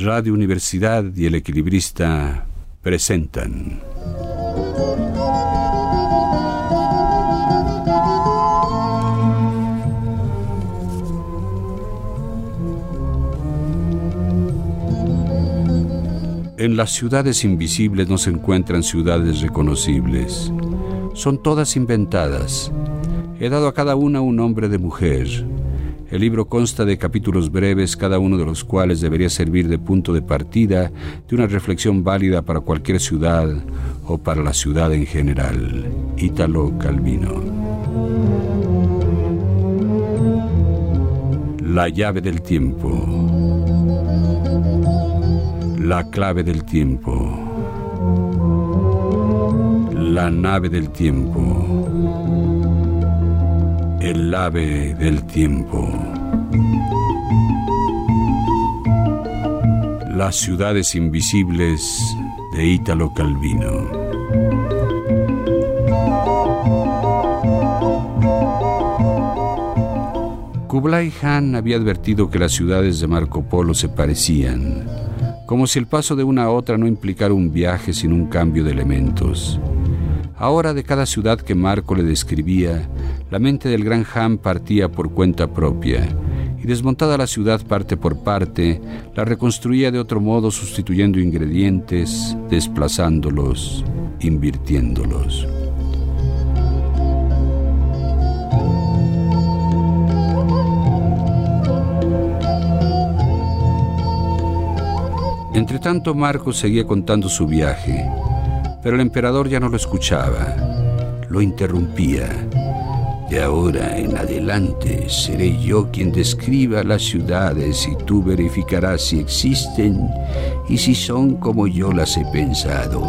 Radio Universidad y El Equilibrista presentan. En las ciudades invisibles no se encuentran ciudades reconocibles. Son todas inventadas. He dado a cada una un nombre de mujer el libro consta de capítulos breves, cada uno de los cuales debería servir de punto de partida de una reflexión válida para cualquier ciudad o para la ciudad en general. Ítalo Calvino. La llave del tiempo. La clave del tiempo. La nave del tiempo el ave del tiempo. Las ciudades invisibles de Ítalo Calvino. Kublai Khan había advertido que las ciudades de Marco Polo se parecían, como si el paso de una a otra no implicara un viaje sin un cambio de elementos. Ahora de cada ciudad que Marco le describía, la mente del gran Han partía por cuenta propia, y desmontada la ciudad parte por parte, la reconstruía de otro modo sustituyendo ingredientes, desplazándolos, invirtiéndolos. Entretanto Marco seguía contando su viaje pero el emperador ya no lo escuchaba, lo interrumpía. De ahora en adelante seré yo quien describa las ciudades y tú verificarás si existen y si son como yo las he pensado.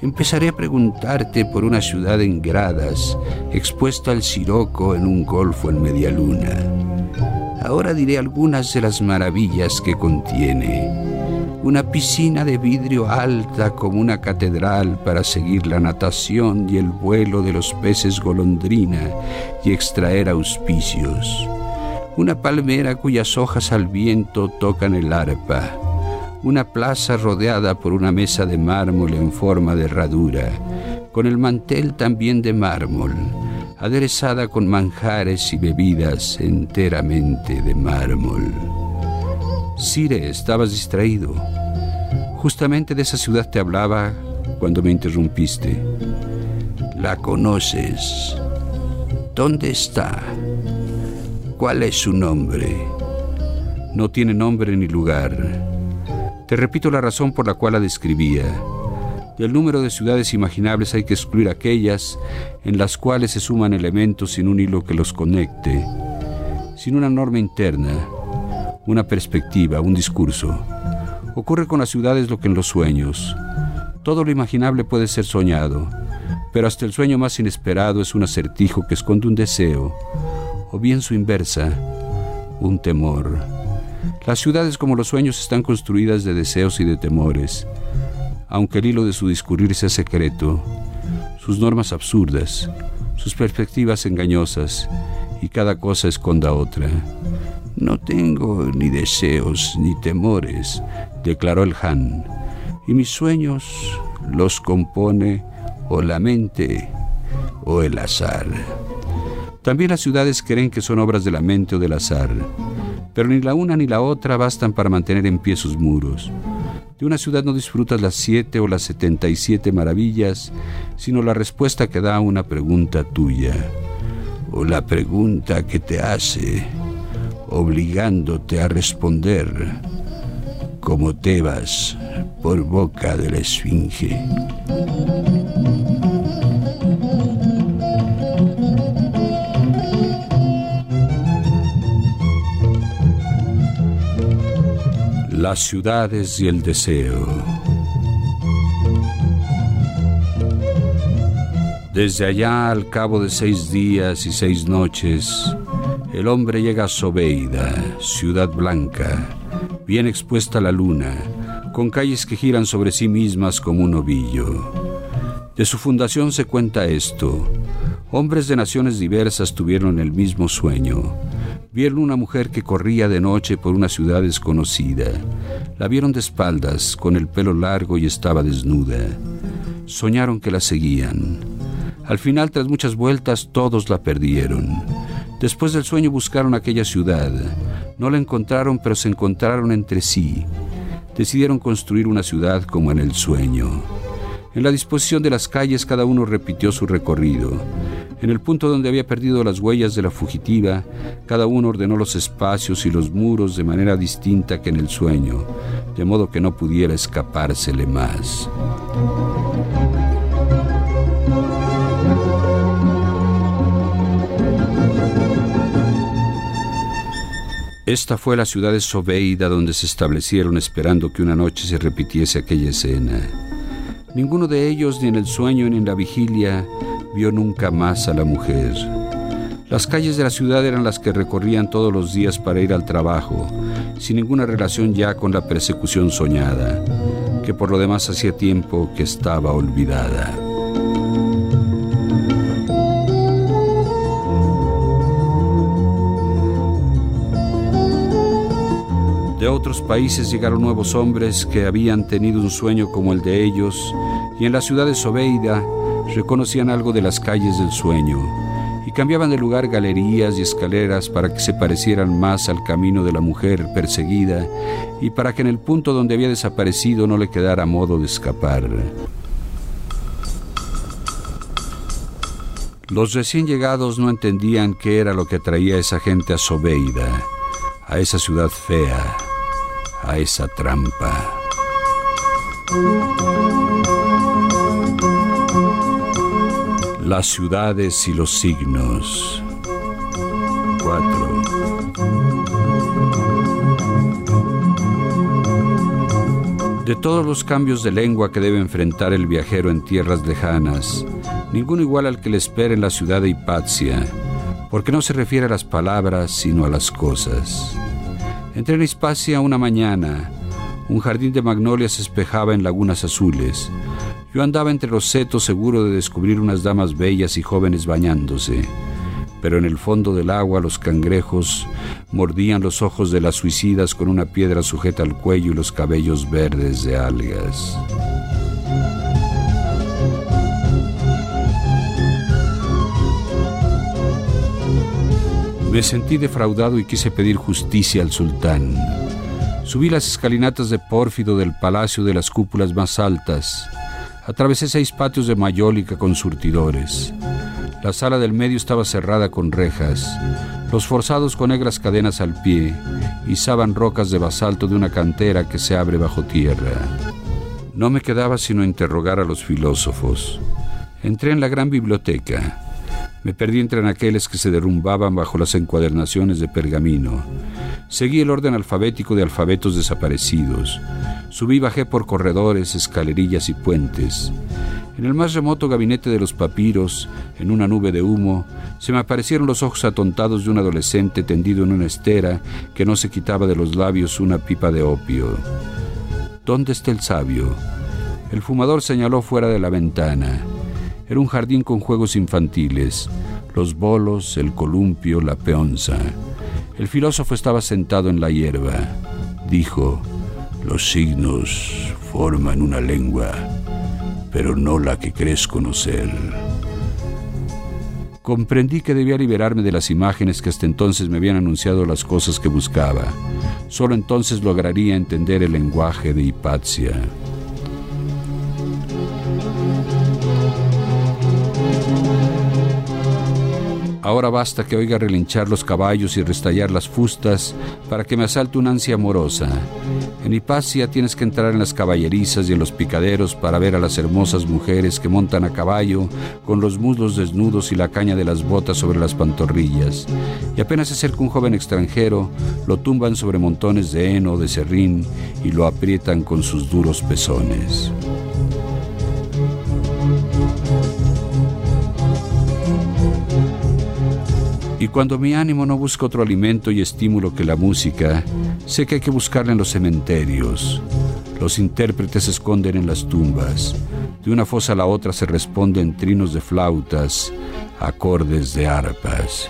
Empezaré a preguntarte por una ciudad en gradas, expuesta al siroco en un golfo en media luna. Ahora diré algunas de las maravillas que contiene una piscina de vidrio alta como una catedral para seguir la natación y el vuelo de los peces golondrina y extraer auspicios, una palmera cuyas hojas al viento tocan el arpa, una plaza rodeada por una mesa de mármol en forma de herradura, con el mantel también de mármol, aderezada con manjares y bebidas enteramente de mármol. Sire, estabas distraído. Justamente de esa ciudad te hablaba cuando me interrumpiste. La conoces. ¿Dónde está? ¿Cuál es su nombre? No tiene nombre ni lugar. Te repito la razón por la cual la describía. Del número de ciudades imaginables hay que excluir aquellas en las cuales se suman elementos sin un hilo que los conecte, sin una norma interna, una perspectiva, un discurso. Ocurre con las ciudades lo que en los sueños. Todo lo imaginable puede ser soñado, pero hasta el sueño más inesperado es un acertijo que esconde un deseo, o bien su inversa, un temor. Las ciudades como los sueños están construidas de deseos y de temores, aunque el hilo de su discurrir sea secreto, sus normas absurdas, sus perspectivas engañosas, y cada cosa esconda otra. No tengo ni deseos ni temores, declaró el Han, y mis sueños los compone o la mente o el azar. También las ciudades creen que son obras de la mente o del azar, pero ni la una ni la otra bastan para mantener en pie sus muros. De una ciudad no disfrutas las siete o las setenta y siete maravillas, sino la respuesta que da a una pregunta tuya, o la pregunta que te hace obligándote a responder como Tebas por boca de la Esfinge. Las ciudades y el deseo. Desde allá, al cabo de seis días y seis noches, el hombre llega a Sobeida, ciudad blanca, bien expuesta a la luna, con calles que giran sobre sí mismas como un ovillo. De su fundación se cuenta esto. Hombres de naciones diversas tuvieron el mismo sueño. Vieron una mujer que corría de noche por una ciudad desconocida. La vieron de espaldas, con el pelo largo y estaba desnuda. Soñaron que la seguían. Al final, tras muchas vueltas, todos la perdieron. Después del sueño buscaron aquella ciudad. No la encontraron, pero se encontraron entre sí. Decidieron construir una ciudad como en el sueño. En la disposición de las calles cada uno repitió su recorrido. En el punto donde había perdido las huellas de la fugitiva, cada uno ordenó los espacios y los muros de manera distinta que en el sueño, de modo que no pudiera escapársele más. Esta fue la ciudad de Sobeida donde se establecieron esperando que una noche se repitiese aquella escena. Ninguno de ellos, ni en el sueño ni en la vigilia, vio nunca más a la mujer. Las calles de la ciudad eran las que recorrían todos los días para ir al trabajo, sin ninguna relación ya con la persecución soñada, que por lo demás hacía tiempo que estaba olvidada. Otros países llegaron nuevos hombres que habían tenido un sueño como el de ellos y en la ciudad de Sobeida reconocían algo de las calles del sueño y cambiaban de lugar galerías y escaleras para que se parecieran más al camino de la mujer perseguida y para que en el punto donde había desaparecido no le quedara modo de escapar. Los recién llegados no entendían qué era lo que traía a esa gente a Sobeida, a esa ciudad fea, a esa trampa. Las ciudades y los signos. 4. De todos los cambios de lengua que debe enfrentar el viajero en tierras lejanas, ninguno igual al que le espera en la ciudad de Hipatia, porque no se refiere a las palabras, sino a las cosas. Entré en Hispacia una mañana. Un jardín de magnolias espejaba en lagunas azules. Yo andaba entre los setos seguro de descubrir unas damas bellas y jóvenes bañándose. Pero en el fondo del agua los cangrejos mordían los ojos de las suicidas con una piedra sujeta al cuello y los cabellos verdes de algas. Me sentí defraudado y quise pedir justicia al sultán. Subí las escalinatas de pórfido del palacio de las cúpulas más altas. Atravesé seis patios de mayólica con surtidores. La sala del medio estaba cerrada con rejas. Los forzados con negras cadenas al pie izaban rocas de basalto de una cantera que se abre bajo tierra. No me quedaba sino interrogar a los filósofos. Entré en la gran biblioteca. Me perdí entre aquellos que se derrumbaban bajo las encuadernaciones de pergamino. Seguí el orden alfabético de alfabetos desaparecidos. Subí bajé por corredores, escalerillas y puentes. En el más remoto gabinete de los papiros, en una nube de humo, se me aparecieron los ojos atontados de un adolescente tendido en una estera que no se quitaba de los labios una pipa de opio. ¿Dónde está el sabio? El fumador señaló fuera de la ventana. Era un jardín con juegos infantiles, los bolos, el columpio, la peonza. El filósofo estaba sentado en la hierba. Dijo, los signos forman una lengua, pero no la que crees conocer. Comprendí que debía liberarme de las imágenes que hasta entonces me habían anunciado las cosas que buscaba. Solo entonces lograría entender el lenguaje de Hipatia. Ahora basta que oiga relinchar los caballos y restallar las fustas para que me asalte una ansia amorosa. En Hipacia tienes que entrar en las caballerizas y en los picaderos para ver a las hermosas mujeres que montan a caballo con los muslos desnudos y la caña de las botas sobre las pantorrillas. Y apenas se acerca un joven extranjero, lo tumban sobre montones de heno de serrín y lo aprietan con sus duros pezones. Y cuando mi ánimo no busca otro alimento y estímulo que la música, sé que hay que buscarla en los cementerios. Los intérpretes se esconden en las tumbas. De una fosa a la otra se responden trinos de flautas, acordes de arpas.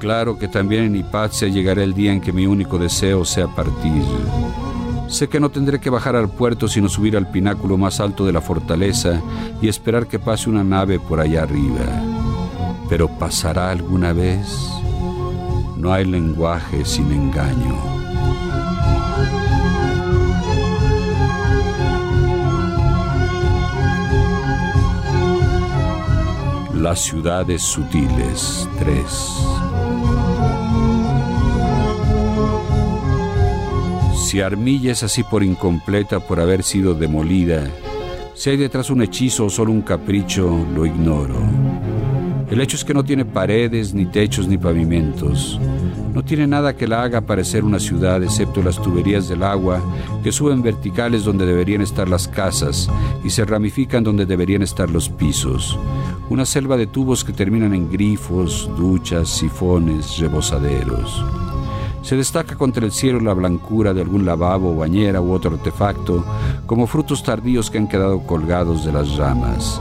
Claro que también en Hipatia llegará el día en que mi único deseo sea partir. Sé que no tendré que bajar al puerto sino subir al pináculo más alto de la fortaleza y esperar que pase una nave por allá arriba. Pero ¿pasará alguna vez? No hay lenguaje sin engaño. Las ciudades sutiles 3 Si Armilla es así por incompleta, por haber sido demolida, si hay detrás un hechizo o solo un capricho, lo ignoro. El hecho es que no tiene paredes, ni techos, ni pavimentos. No tiene nada que la haga parecer una ciudad, excepto las tuberías del agua que suben verticales donde deberían estar las casas y se ramifican donde deberían estar los pisos. Una selva de tubos que terminan en grifos, duchas, sifones, rebosaderos. Se destaca contra el cielo la blancura de algún lavabo, bañera u otro artefacto, como frutos tardíos que han quedado colgados de las ramas.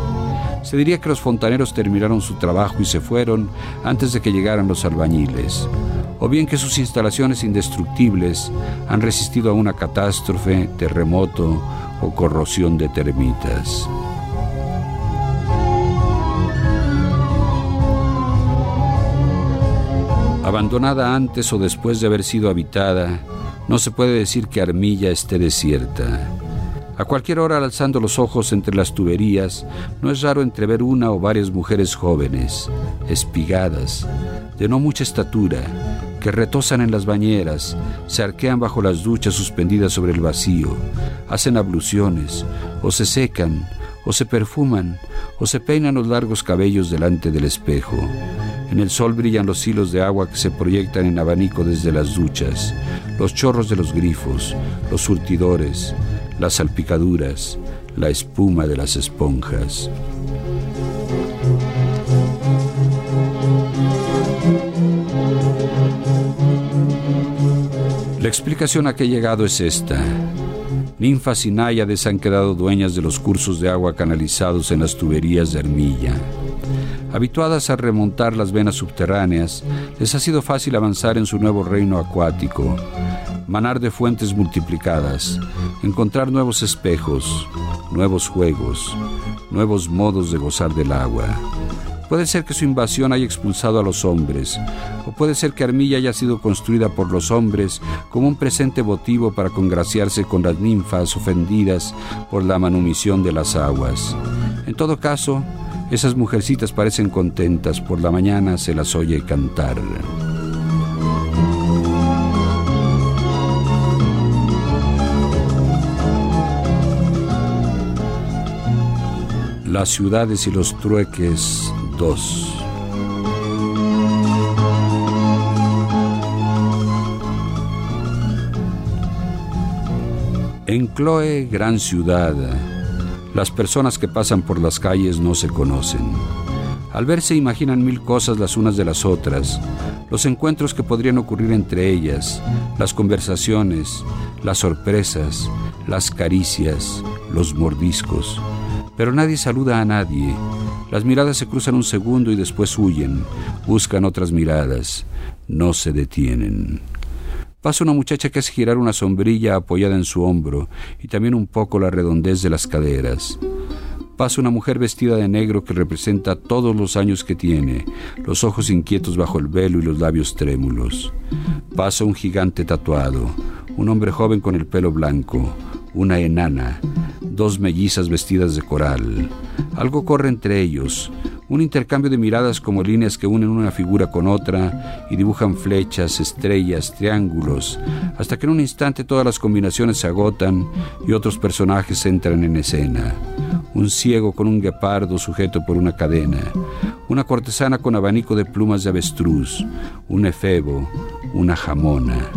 Se diría que los fontaneros terminaron su trabajo y se fueron antes de que llegaran los albañiles, o bien que sus instalaciones indestructibles han resistido a una catástrofe, terremoto o corrosión de termitas. Abandonada antes o después de haber sido habitada, no se puede decir que Armilla esté desierta. A cualquier hora, alzando los ojos entre las tuberías, no es raro entrever una o varias mujeres jóvenes, espigadas, de no mucha estatura, que retosan en las bañeras, se arquean bajo las duchas suspendidas sobre el vacío, hacen abluciones, o se secan, o se perfuman, o se peinan los largos cabellos delante del espejo. En el sol brillan los hilos de agua que se proyectan en abanico desde las duchas, los chorros de los grifos, los surtidores, las salpicaduras, la espuma de las esponjas. La explicación a que he llegado es esta. Ninfas y náyades han quedado dueñas de los cursos de agua canalizados en las tuberías de Armilla. Habituadas a remontar las venas subterráneas, les ha sido fácil avanzar en su nuevo reino acuático, manar de fuentes multiplicadas, encontrar nuevos espejos, nuevos juegos, nuevos modos de gozar del agua. Puede ser que su invasión haya expulsado a los hombres, o puede ser que Armilla haya sido construida por los hombres como un presente votivo para congraciarse con las ninfas ofendidas por la manumisión de las aguas. En todo caso, esas mujercitas parecen contentas, por la mañana se las oye cantar. Las ciudades y los trueques 2. En Chloe, gran ciudad, las personas que pasan por las calles no se conocen. Al verse imaginan mil cosas las unas de las otras, los encuentros que podrían ocurrir entre ellas, las conversaciones, las sorpresas, las caricias, los mordiscos. Pero nadie saluda a nadie. Las miradas se cruzan un segundo y después huyen, buscan otras miradas, no se detienen. Pasa una muchacha que hace girar una sombrilla apoyada en su hombro y también un poco la redondez de las caderas. Pasa una mujer vestida de negro que representa todos los años que tiene, los ojos inquietos bajo el velo y los labios trémulos. Pasa un gigante tatuado, un hombre joven con el pelo blanco, una enana, dos mellizas vestidas de coral. Algo corre entre ellos, un intercambio de miradas como líneas que unen una figura con otra y dibujan flechas, estrellas, triángulos, hasta que en un instante todas las combinaciones se agotan y otros personajes entran en escena. Un ciego con un guepardo sujeto por una cadena, una cortesana con abanico de plumas de avestruz, un efebo, una jamona.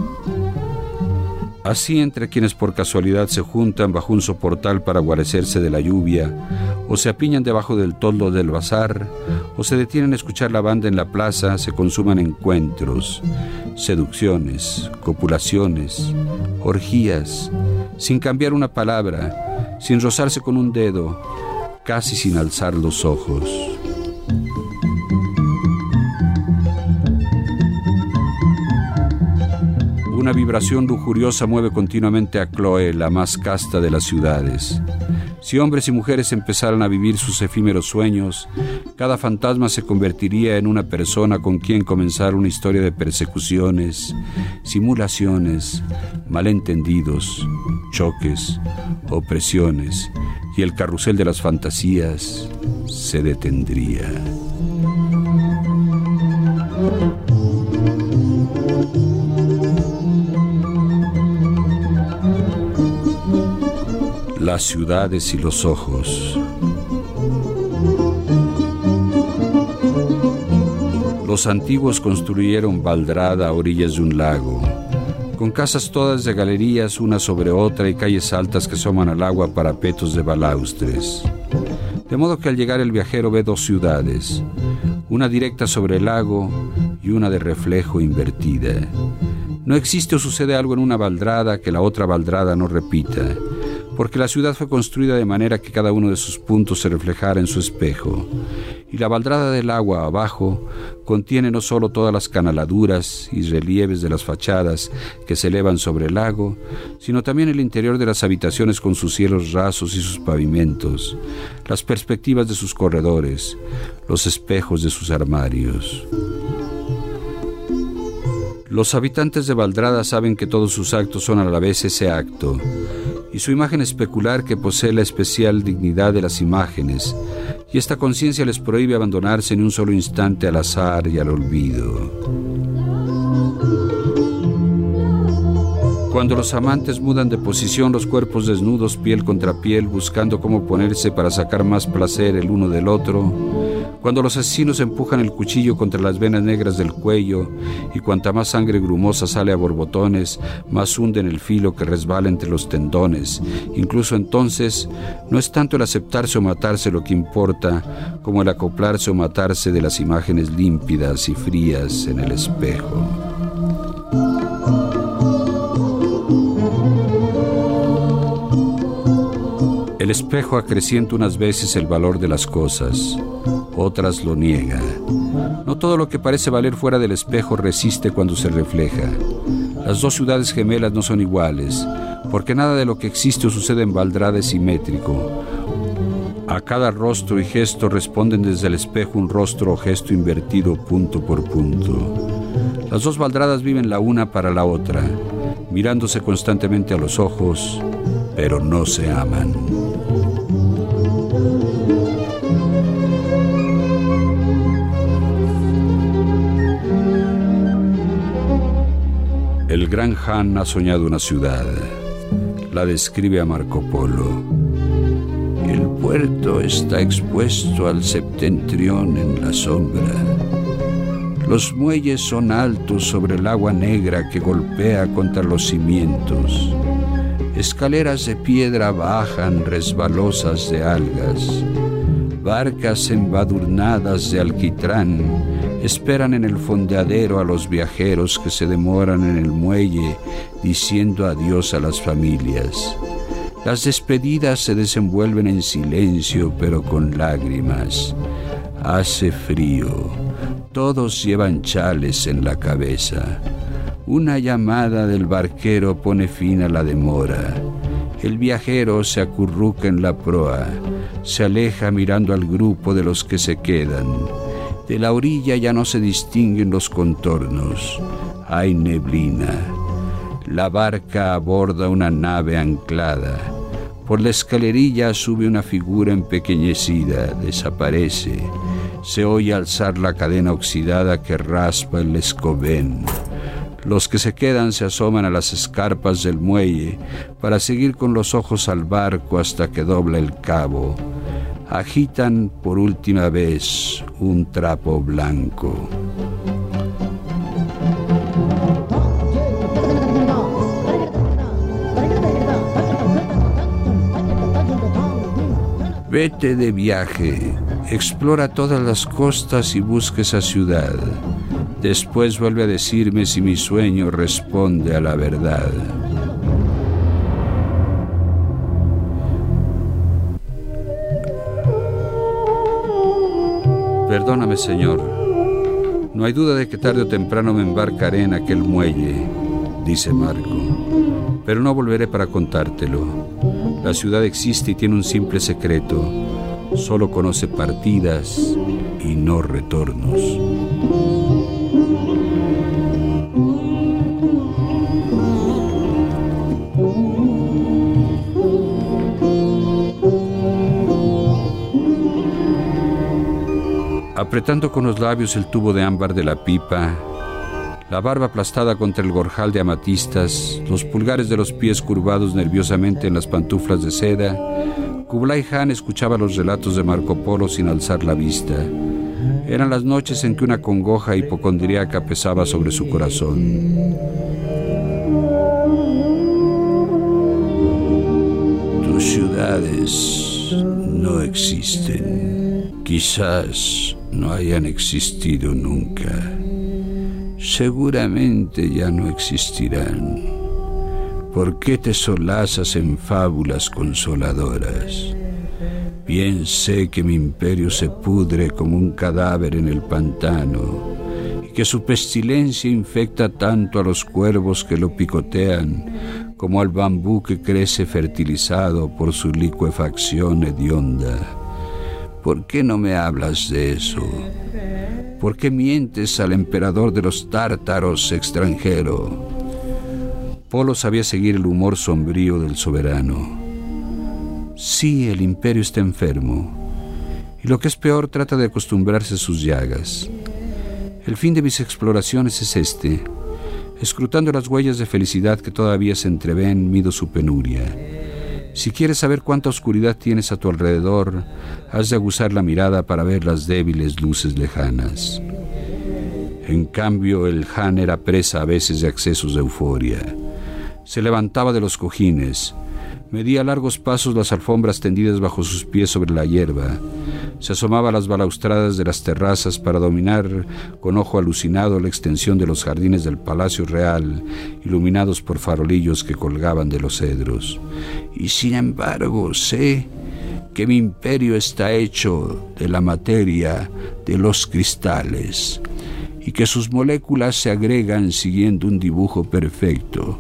Así entre quienes por casualidad se juntan bajo un soportal para guarecerse de la lluvia, o se apiñan debajo del toldo del bazar, o se detienen a escuchar la banda en la plaza, se consuman encuentros, seducciones, copulaciones, orgías, sin cambiar una palabra, sin rozarse con un dedo, casi sin alzar los ojos. Una vibración lujuriosa mueve continuamente a Chloe, la más casta de las ciudades. Si hombres y mujeres empezaran a vivir sus efímeros sueños, cada fantasma se convertiría en una persona con quien comenzar una historia de persecuciones, simulaciones, malentendidos, choques, opresiones, y el carrusel de las fantasías se detendría. Las ciudades y los ojos. Los antiguos construyeron baldrada a orillas de un lago, con casas todas de galerías una sobre otra y calles altas que asoman al agua para petos de balaustres. De modo que al llegar el viajero ve dos ciudades, una directa sobre el lago y una de reflejo invertida. No existe o sucede algo en una baldrada que la otra baldrada no repita porque la ciudad fue construida de manera que cada uno de sus puntos se reflejara en su espejo, y la baldrada del agua abajo contiene no solo todas las canaladuras y relieves de las fachadas que se elevan sobre el lago, sino también el interior de las habitaciones con sus cielos rasos y sus pavimentos, las perspectivas de sus corredores, los espejos de sus armarios. Los habitantes de Valdrada saben que todos sus actos son a la vez ese acto, y su imagen especular que posee la especial dignidad de las imágenes, y esta conciencia les prohíbe abandonarse en un solo instante al azar y al olvido. Cuando los amantes mudan de posición los cuerpos desnudos piel contra piel buscando cómo ponerse para sacar más placer el uno del otro, cuando los asesinos empujan el cuchillo contra las venas negras del cuello y cuanta más sangre grumosa sale a borbotones, más hunden el filo que resbala entre los tendones. Incluso entonces, no es tanto el aceptarse o matarse lo que importa, como el acoplarse o matarse de las imágenes límpidas y frías en el espejo. El espejo acrecienta unas veces el valor de las cosas, otras lo niega. No todo lo que parece valer fuera del espejo resiste cuando se refleja. Las dos ciudades gemelas no son iguales, porque nada de lo que existe o sucede en Valdrada es simétrico. A cada rostro y gesto responden desde el espejo un rostro o gesto invertido punto por punto. Las dos Valdradas viven la una para la otra, mirándose constantemente a los ojos, pero no se aman. Gran Han ha soñado una ciudad. La describe a Marco Polo. El puerto está expuesto al septentrión en la sombra. Los muelles son altos sobre el agua negra que golpea contra los cimientos. Escaleras de piedra bajan resbalosas de algas. Barcas embadurnadas de alquitrán esperan en el fondeadero a los viajeros que se demoran en el muelle diciendo adiós a las familias. Las despedidas se desenvuelven en silencio pero con lágrimas. Hace frío. Todos llevan chales en la cabeza. Una llamada del barquero pone fin a la demora. El viajero se acurruca en la proa, se aleja mirando al grupo de los que se quedan. De la orilla ya no se distinguen los contornos. Hay neblina. La barca aborda una nave anclada. Por la escalerilla sube una figura empequeñecida, desaparece. Se oye alzar la cadena oxidada que raspa el escobén. Los que se quedan se asoman a las escarpas del muelle para seguir con los ojos al barco hasta que dobla el cabo agitan por última vez un trapo blanco. Vete de viaje, explora todas las costas y busque esa ciudad. Después vuelve a decirme si mi sueño responde a la verdad. Perdóname, Señor. No hay duda de que tarde o temprano me embarcaré en aquel muelle. dice Marco, pero no volveré para contártelo. La ciudad existe y tiene un simple secreto. Solo conoce partidas y no retornos. Apretando con los labios el tubo de ámbar de la pipa, la barba aplastada contra el gorjal de amatistas, los pulgares de los pies curvados nerviosamente en las pantuflas de seda, Kublai Khan escuchaba los relatos de Marco Polo sin alzar la vista. Eran las noches en que una congoja hipocondriaca pesaba sobre su corazón. Tus ciudades no existen. Quizás no hayan existido nunca. Seguramente ya no existirán. ¿Por qué te solazas en fábulas consoladoras? Bien sé que mi imperio se pudre como un cadáver en el pantano y que su pestilencia infecta tanto a los cuervos que lo picotean como al bambú que crece fertilizado por su licuefacción hedionda. ¿Por qué no me hablas de eso? ¿Por qué mientes al emperador de los tártaros extranjero? Polo sabía seguir el humor sombrío del soberano. Sí, el imperio está enfermo. Y lo que es peor, trata de acostumbrarse a sus llagas. El fin de mis exploraciones es este. Escrutando las huellas de felicidad que todavía se entreven, mido su penuria. Si quieres saber cuánta oscuridad tienes a tu alrededor, has de aguzar la mirada para ver las débiles luces lejanas. En cambio, el Han era presa a veces de accesos de euforia. Se levantaba de los cojines, medía largos pasos las alfombras tendidas bajo sus pies sobre la hierba, se asomaba a las balaustradas de las terrazas para dominar con ojo alucinado la extensión de los jardines del Palacio Real, iluminados por farolillos que colgaban de los cedros. Y sin embargo sé que mi imperio está hecho de la materia de los cristales y que sus moléculas se agregan siguiendo un dibujo perfecto.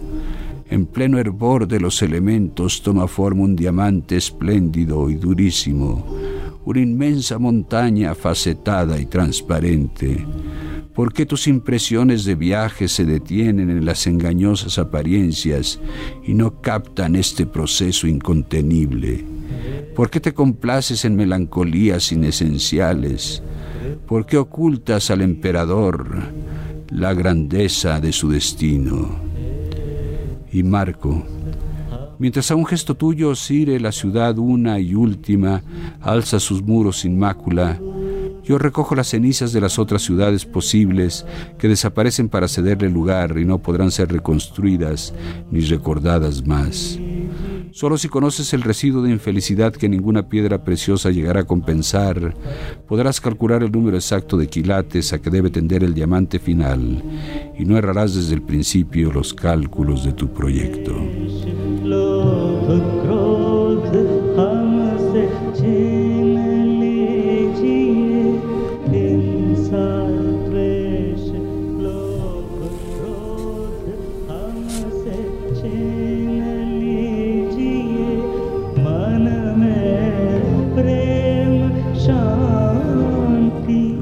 En pleno hervor de los elementos toma forma un diamante espléndido y durísimo, una inmensa montaña facetada y transparente. ¿Por qué tus impresiones de viaje se detienen en las engañosas apariencias y no captan este proceso incontenible? ¿Por qué te complaces en melancolías inesenciales? ¿Por qué ocultas al emperador la grandeza de su destino? Y Marco, Mientras a un gesto tuyo, Sire, la ciudad una y última, alza sus muros sin mácula, yo recojo las cenizas de las otras ciudades posibles que desaparecen para cederle lugar y no podrán ser reconstruidas ni recordadas más. Solo si conoces el residuo de infelicidad que ninguna piedra preciosa llegará a compensar, podrás calcular el número exacto de quilates a que debe tender el diamante final y no errarás desde el principio los cálculos de tu proyecto.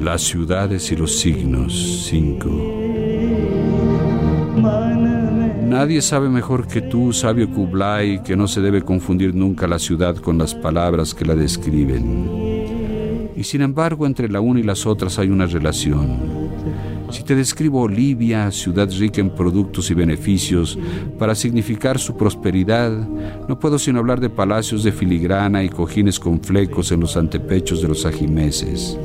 Las ciudades y los signos 5 Nadie sabe mejor que tú, sabio Kublai, que no se debe confundir nunca la ciudad con las palabras que la describen. Y sin embargo, entre la una y las otras hay una relación. Si te describo Olivia, ciudad rica en productos y beneficios, para significar su prosperidad, no puedo sino hablar de palacios de filigrana y cojines con flecos en los antepechos de los ajimeses.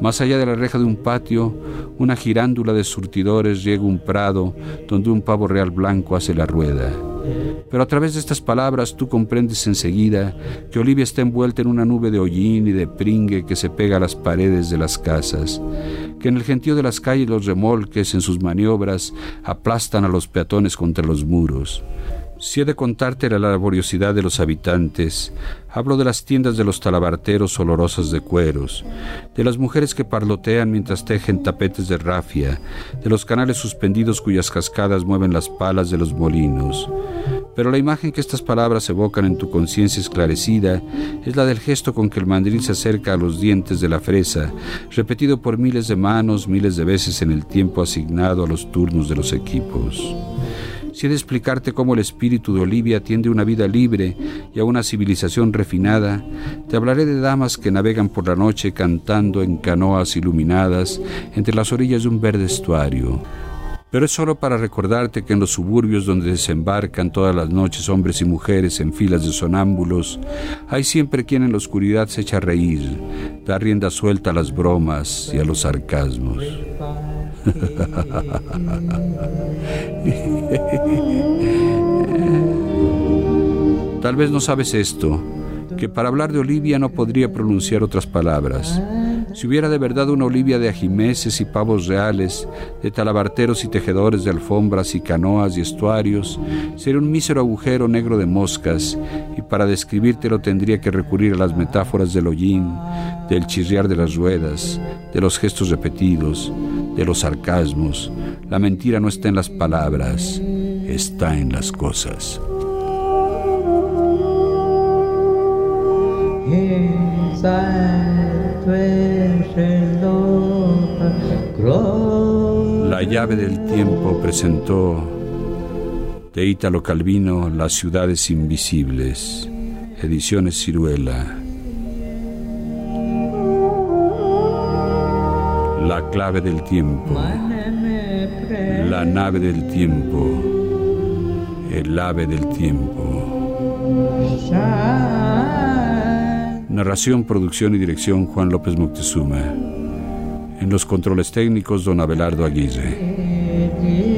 Más allá de la reja de un patio, una girándula de surtidores riega un prado donde un pavo real blanco hace la rueda. Pero a través de estas palabras tú comprendes enseguida que Olivia está envuelta en una nube de hollín y de pringue que se pega a las paredes de las casas, que en el gentío de las calles los remolques en sus maniobras aplastan a los peatones contra los muros, Si he de contarte la laboriosidad de los habitantes, hablo de las tiendas de los talabarteros olorosas de cueros, de las mujeres que parlotean mientras tejen tapetes de rafia, de los canales suspendidos cuyas cascadas mueven las palas de los molinos. Pero la imagen que estas palabras evocan en tu conciencia esclarecida es la del gesto con que el mandril se acerca a los dientes de la fresa, repetido por miles de manos, miles de veces en el tiempo asignado a los turnos de los equipos si he de explicarte cómo el espíritu de Olivia tiende una vida libre y a una civilización refinada, te hablaré de damas que navegan por la noche cantando en canoas iluminadas entre las orillas de un verde estuario. Pero es solo para recordarte que en los suburbios donde desembarcan todas las noches hombres y mujeres en filas de sonámbulos, hay siempre quien en la oscuridad se echa a reír, da rienda suelta a las bromas y a los sarcasmos. Tal vez no sabes esto, que para hablar de Olivia no podría pronunciar otras palabras. Si hubiera de verdad una Olivia de ajimeces y pavos reales, de talabarteros y tejedores de alfombras y canoas y estuarios, sería un mísero agujero negro de moscas, y para describírtelo tendría que recurrir a las metáforas del hollín, del chirriar de las ruedas, de los gestos repetidos, de los sarcasmos. La mentira no está en las palabras, está en las cosas. La llave del tiempo presentó de Ítalo Calvino Las ciudades invisibles, ediciones Ciruela. La clave del tiempo, la nave del tiempo, el ave del tiempo. Narración, producción y dirección Juan López Moctezuma. En los controles técnicos don Abelardo Aguirre.